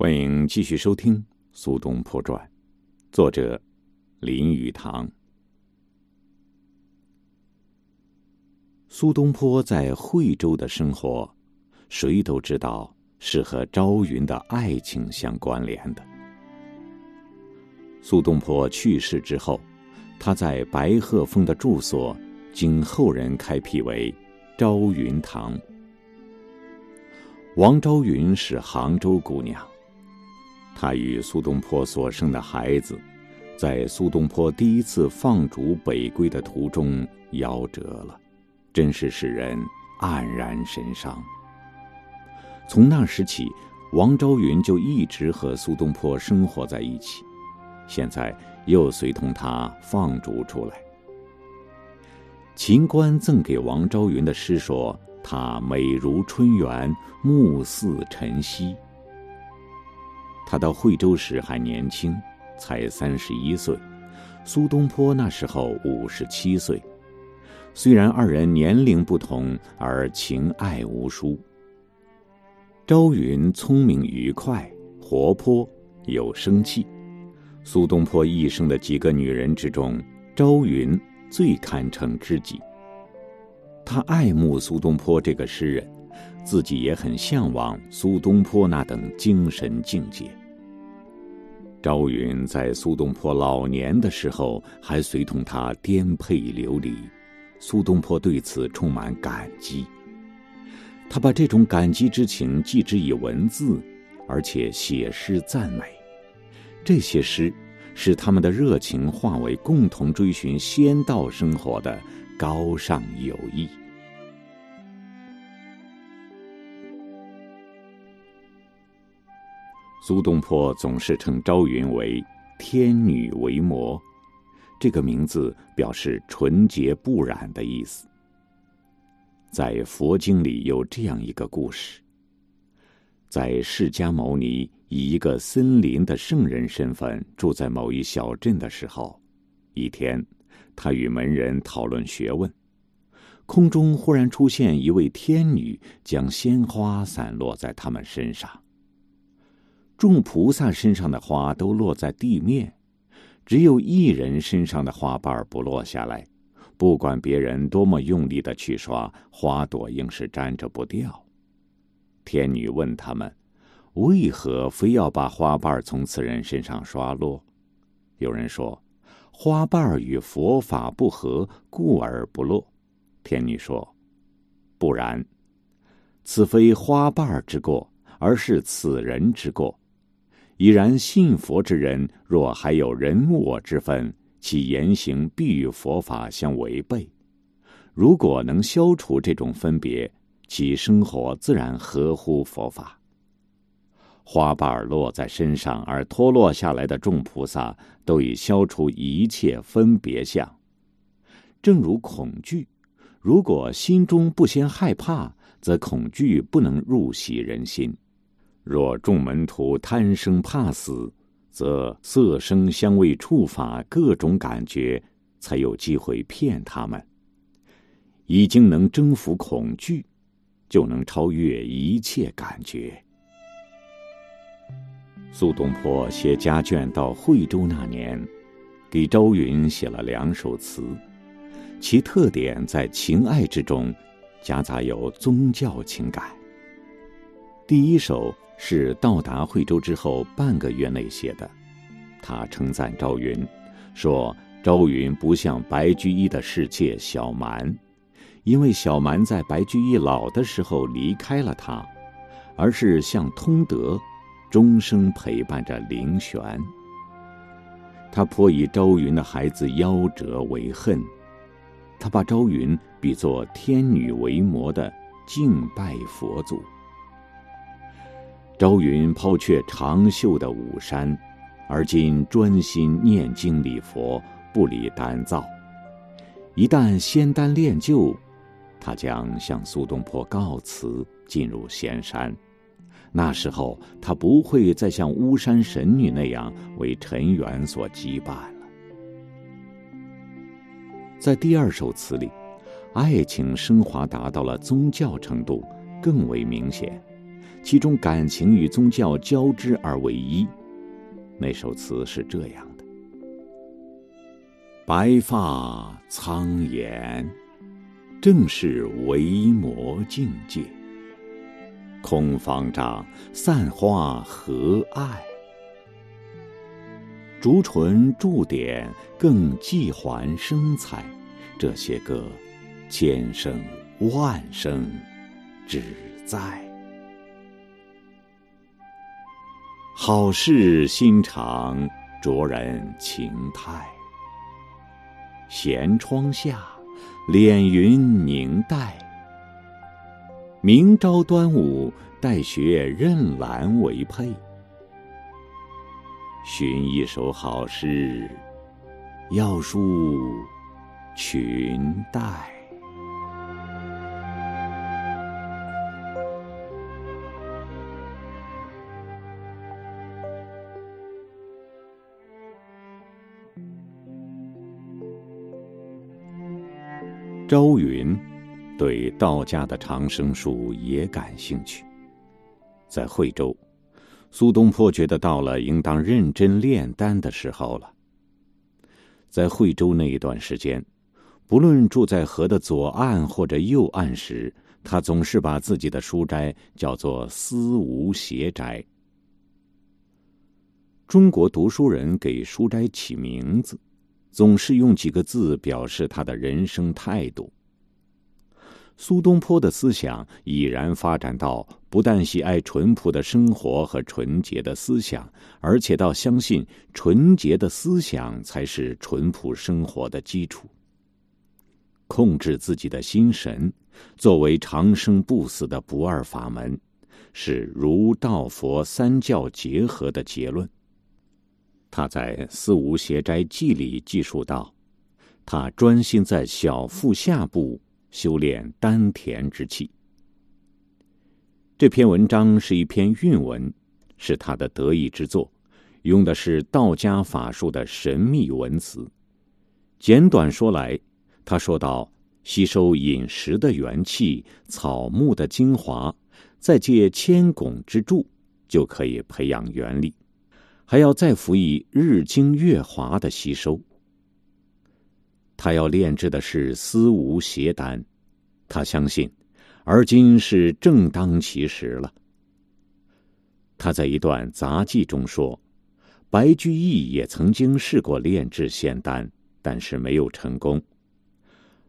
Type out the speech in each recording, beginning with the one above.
欢迎继续收听《苏东坡传》，作者林语堂。苏东坡在惠州的生活，谁都知道是和朝云的爱情相关联的。苏东坡去世之后，他在白鹤峰的住所，经后人开辟为朝云堂。王朝云是杭州姑娘。他与苏东坡所生的孩子，在苏东坡第一次放逐北归的途中夭折了，真是使人黯然神伤。从那时起，王昭云就一直和苏东坡生活在一起，现在又随同他放逐出来。秦观赠给王昭云的诗说：“她美如春园，目似晨曦。”他到惠州时还年轻，才三十一岁，苏东坡那时候五十七岁。虽然二人年龄不同，而情爱无殊。朝云聪明愉快、活泼有生气，苏东坡一生的几个女人之中，朝云最堪称知己。他爱慕苏东坡这个诗人。自己也很向往苏东坡那等精神境界。朝云在苏东坡老年的时候还随同他颠沛流离，苏东坡对此充满感激。他把这种感激之情记之以文字，而且写诗赞美。这些诗使他们的热情化为共同追寻仙道生活的高尚友谊。苏东坡总是称朝云为“天女为魔”，这个名字表示纯洁不染的意思。在佛经里有这样一个故事：在释迦牟尼以一个森林的圣人身份住在某一小镇的时候，一天，他与门人讨论学问，空中忽然出现一位天女，将鲜花散落在他们身上。众菩萨身上的花都落在地面，只有一人身上的花瓣不落下来。不管别人多么用力的去刷，花朵硬是粘着不掉。天女问他们：“为何非要把花瓣从此人身上刷落？”有人说：“花瓣与佛法不合，故而不落。”天女说：“不然，此非花瓣之过，而是此人之过。”已然信佛之人，若还有人我之分，其言行必与佛法相违背。如果能消除这种分别，其生活自然合乎佛法。花瓣落在身上而脱落下来的众菩萨，都已消除一切分别相。正如恐惧，如果心中不先害怕，则恐惧不能入喜人心。若众门徒贪生怕死，则色声香味触法各种感觉才有机会骗他们。已经能征服恐惧，就能超越一切感觉。苏东坡写家眷到惠州那年，给朝云写了两首词，其特点在情爱之中，夹杂有宗教情感。第一首。是到达惠州之后半个月内写的。他称赞朝云，说朝云不像白居易的侍妾小蛮，因为小蛮在白居易老的时候离开了他，而是像通德，终生陪伴着林玄。他颇以朝云的孩子夭折为恨，他把朝云比作天女为魔的敬拜佛祖。朝云抛却长袖的武山，而今专心念经礼佛，不理丹灶。一旦仙丹炼就，他将向苏东坡告辞，进入仙山。那时候，他不会再像巫山神女那样为尘缘所羁绊了。在第二首词里，爱情升华达到了宗教程度，更为明显。其中感情与宗教交织而为一。那首词是这样的：白发苍颜，正是为魔境界。空方丈，散花何爱？竹唇驻点，更寄还生采。这些个，千声万声，只在。好事心肠，着人情态。闲窗下，敛云凝黛。明朝端午，待学任兰为佩。寻一首好诗，要书裙带。朝云对道家的长生术也感兴趣。在惠州，苏东坡觉得到了应当认真炼丹的时候了。在惠州那一段时间，不论住在河的左岸或者右岸时，他总是把自己的书斋叫做“思无邪斋”。中国读书人给书斋起名字。总是用几个字表示他的人生态度。苏东坡的思想已然发展到不但喜爱淳朴的生活和纯洁的思想，而且到相信纯洁的思想才是淳朴生活的基础。控制自己的心神，作为长生不死的不二法门，是儒道佛三教结合的结论。他在《四无邪斋记》里记述道：“他专心在小腹下部修炼丹田之气。”这篇文章是一篇韵文，是他的得意之作，用的是道家法术的神秘文词。简短说来，他说道：“吸收饮食的元气、草木的精华，再借千汞之助，就可以培养元力。”还要再辅以日精月华的吸收。他要炼制的是思无邪丹，他相信，而今是正当其时了。他在一段杂记中说，白居易也曾经试过炼制仙丹，但是没有成功。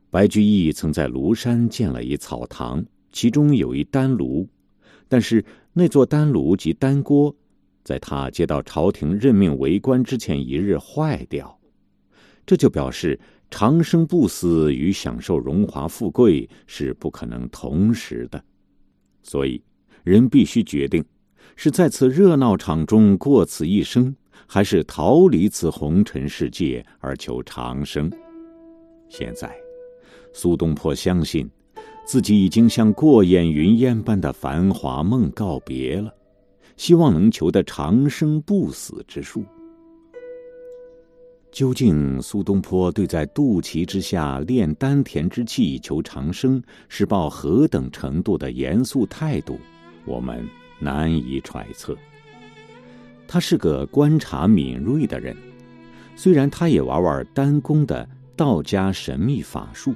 白居易曾在庐山建了一草堂，其中有一丹炉，但是那座丹炉及丹锅。在他接到朝廷任命为官之前一日坏掉，这就表示长生不死与享受荣华富贵是不可能同时的，所以人必须决定是在此热闹场中过此一生，还是逃离此红尘世界而求长生。现在，苏东坡相信自己已经向过眼云烟般的繁华梦告别了。希望能求得长生不死之术。究竟苏东坡对在肚脐之下炼丹田之气求长生是抱何等程度的严肃态度，我们难以揣测。他是个观察敏锐的人，虽然他也玩玩丹功的道家神秘法术，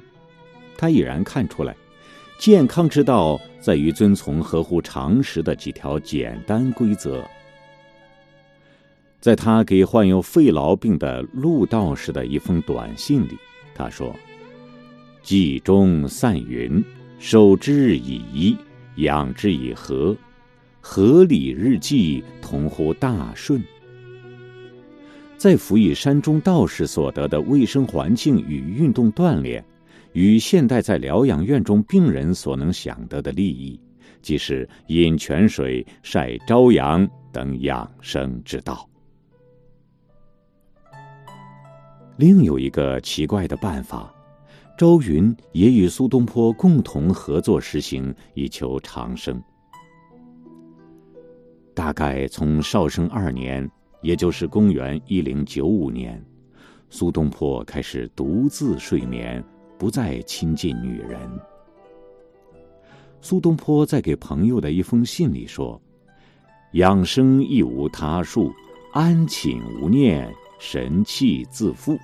他已然看出来。健康之道在于遵从合乎常识的几条简单规则。在他给患有肺痨病的陆道士的一封短信里，他说：“季中散云，守之以仪，养之以和，合理日记，同乎大顺。”在辅以山中道士所得的卫生环境与运动锻炼。与现代在疗养院中病人所能享得的利益，即是饮泉水、晒朝阳等养生之道。另有一个奇怪的办法，周云也与苏东坡共同合作实行，以求长生。大概从绍圣二年，也就是公元一零九五年，苏东坡开始独自睡眠。不再亲近女人。苏东坡在给朋友的一封信里说：“养生亦无他术，安寝无念，神气自负。”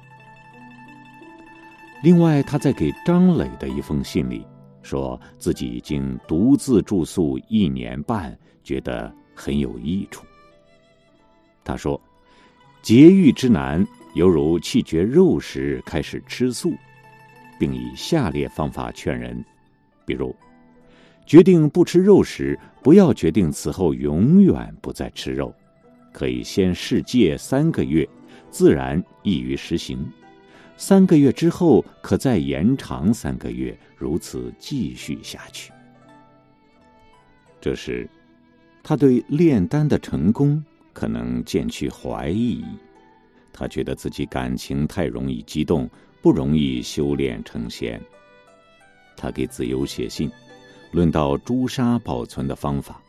另外，他在给张磊的一封信里，说自己已经独自住宿一年半，觉得很有益处。他说：“节欲之难，犹如弃绝肉食，开始吃素，并以下列方法劝人，比如。”决定不吃肉时，不要决定此后永远不再吃肉，可以先试戒三个月，自然易于实行。三个月之后，可再延长三个月，如此继续下去。这时，他对炼丹的成功可能渐趋怀疑，他觉得自己感情太容易激动，不容易修炼成仙。他给子由写信。论到朱砂保存的方法，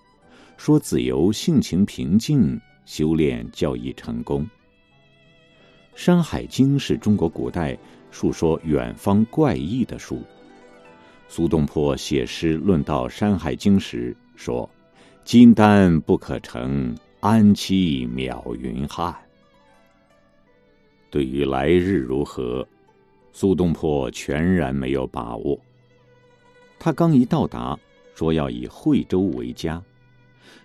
说子由性情平静，修炼较易成功。《山海经》是中国古代述说远方怪异的书。苏东坡写诗论到《山海经》时说：“金丹不可成，安期渺云汉。”对于来日如何，苏东坡全然没有把握。他刚一到达，说要以惠州为家，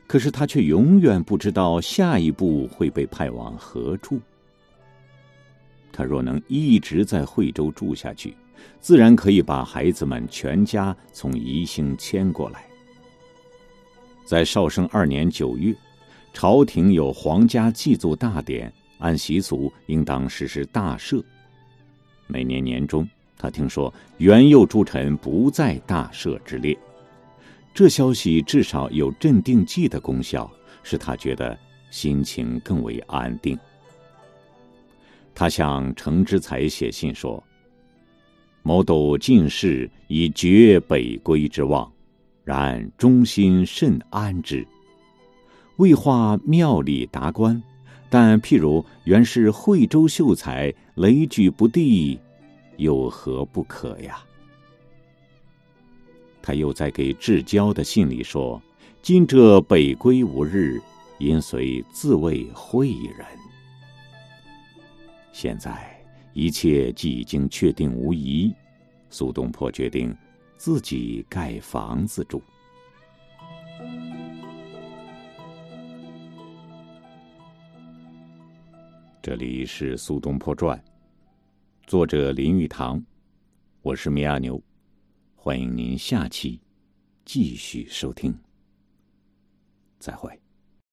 可是他却永远不知道下一步会被派往何处。他若能一直在惠州住下去，自然可以把孩子们全家从宜兴迁过来。在绍圣二年九月，朝廷有皇家祭祖大典，按习俗应当实施大赦。每年年中。他听说元佑诸臣不在大赦之列，这消息至少有镇定剂的功效，使他觉得心情更为安定。他向程之才写信说：“某斗进士以绝北归之望，然忠心甚安之。未化庙里达官，但譬如原是惠州秀才，雷举不第。”有何不可呀？他又在给至交的信里说：“今者北归无日，因随自谓会人。”现在一切既已经确定无疑，苏东坡决定自己盖房子住。这里是《苏东坡传》。作者林语堂，我是米亚牛，欢迎您下期继续收听。再会。